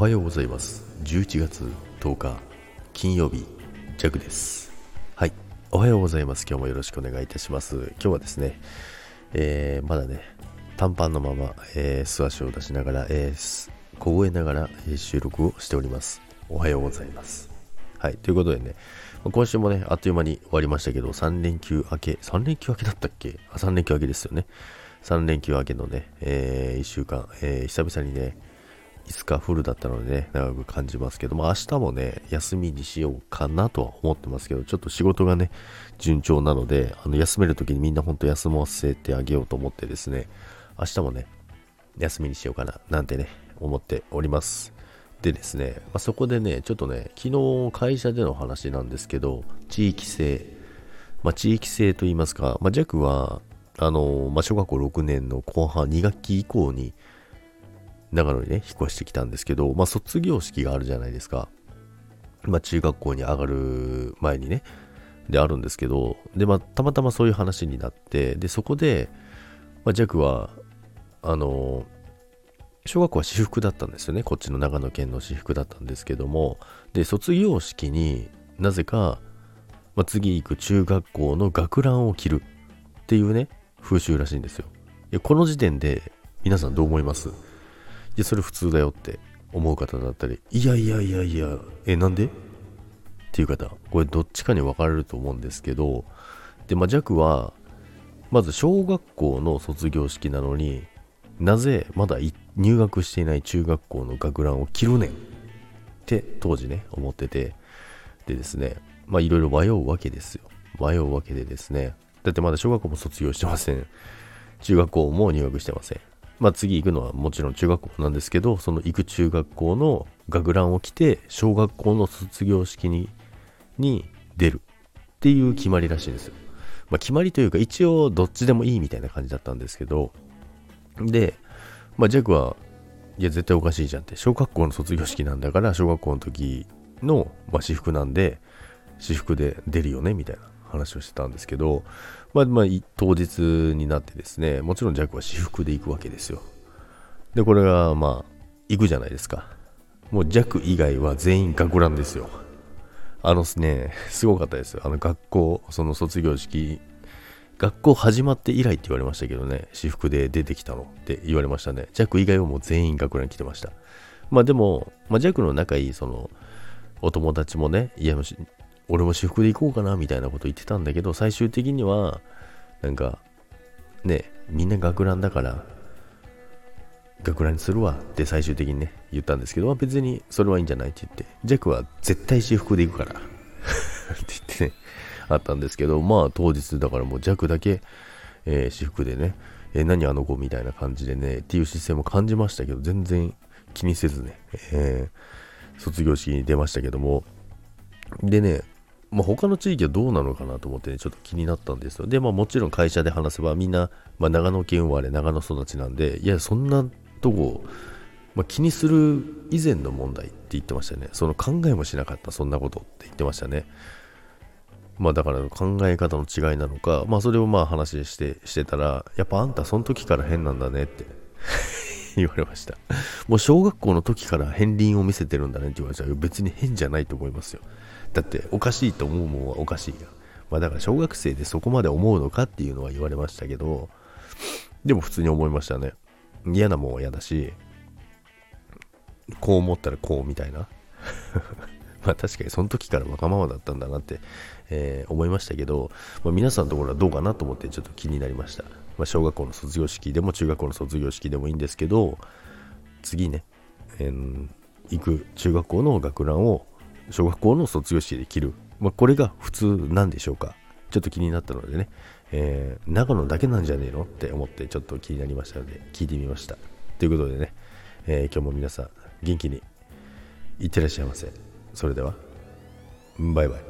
はようございます。11月10日金曜日ジャグです。はい。おはようございます。今日もよろしくお願いいたします。今日はですね、えー、まだね短パンのまま、えー、素足を出しながら、えー、凍えながら、えー、収録をしております。おはようございます。はい。ということでね今週もねあっという間に終わりましたけど3連休明け3連休明けだったっけ？あ3連休明けですよね。3連休明けのね、えー、1週間、えー、久々にね5日フルだったのでね、長く感じますけども、明日もね、休みにしようかなとは思ってますけど、ちょっと仕事がね、順調なので、あの休める時にみんなほんと休ませてあげようと思ってですね、明日もね、休みにしようかな、なんてね、思っております。でですね、まあ、そこでね、ちょっとね、昨日会社での話なんですけど、地域性、まあ、地域性と言いますか、まあ、弱は、あの、まあ、小学校6年の後半2学期以降に、長野にね、引っ越してきたんですけど、まあ、卒業式があるじゃないですか。まあ、中学校に上がる前にね、であるんですけど、で、まあ、たまたまそういう話になって、で、そこで、まあ、ジャクは、あの、小学校は私服だったんですよね。こっちの長野県の私服だったんですけども、で、卒業式になぜか、まあ、次行く中学校の学ランを着るっていうね、風習らしいんですよ。いやこの時点で皆さんどう思います？や、それ普通だよって思う方だったり、いやいやいやいや、え、なんで？っていう方、これどっちかに分かれると思うんですけど、で、まあ、弱は、まず小学校の卒業式なのになぜまだ入学していない中学校の学ランを着るねんって当時ね、思ってて、でですね、まあいろいろ迷うわけですよ。迷うわけでですね、だってまだ小学校も卒業してません。中学校も入学してません。まあ、次行くのはもちろん中学校なんですけど、その行く中学校の学ランを着て、小学校の卒業式にに出るっていう決まりらしいんですよ。まあ、決まりというか、一応どっちでもいいみたいな感じだったんですけど、で、まあ、ジャックは、いや、絶対おかしいじゃんって、小学校の卒業式なんだから、小学校の時の、まあ、私服なんで、私服で出るよねみたいな話をしてたんですけど、まあ、まあ、当日になってですね、もちろんジャックは私服で行くわけですよ。で、これが、まあ、行くじゃないですか。もうジャック以外は全員学ランですよ。あのね、すごかったですよ。あの学校、その卒業式、学校始まって以来って言われましたけどね、私服で出てきたのって言われましたね。ジャック以外はもう全員学ラン来てました。まあでも、まあ、ジャックの仲いいそのお友達もね、いや、俺も私服で行こうかなみたいなこと言ってたんだけど、最終的には、なんか、ね、みんな学ランだから、学ランにするわって最終的にね、言ったんですけど、別にそれはいいんじゃないって言って、ジャックは絶対私服で行くから って言ってね、あったんですけど、まあ当日だからもうジャックだけ、えー、私服でね、え、何あの子みたいな感じでね、っていう姿勢も感じましたけど、全然気にせずね、えー、卒業式に出ましたけども、でね、まあ、他の地域はどうなのかなと思ってね、ちょっと気になったんですよ。で、まあもちろん会社で話せばみんな、まあ、長野県生まれ、長野育ちなんで、いや、そんなとこ、まあ、気にする以前の問題って言ってましたね。その考えもしなかった、そんなことって言ってましたね。まあだから考え方の違いなのか、まあそれをまあ話してしてたら、やっぱあんたその時から変なんだねって言われました。もう小学校の時から片鱗を見せてるんだねって言われたら別に変じゃないと思いますよ。だっておかしいと思うもんはおかしいやまあだから小学生でそこまで思うのかっていうのは言われましたけど、でも普通に思いましたね。嫌なもんは嫌だし、こう思ったらこうみたいな。まあ確かにその時からわがままだったんだなって、えー、思いましたけど、まあ、皆さんのところはどうかなと思ってちょっと気になりました。まあ、小学校の卒業式でも中学校の卒業式でもいいんですけど、次ね、えー、行く中学校の学ランを小学校の卒業式で着る。まあ、これが普通なんでしょうか。ちょっと気になったのでね、えー、長野だけなんじゃねえのって思ってちょっと気になりましたので聞いてみました。ということでね、えー、今日も皆さん元気にいってらっしゃいませ。それでは、バイバイ。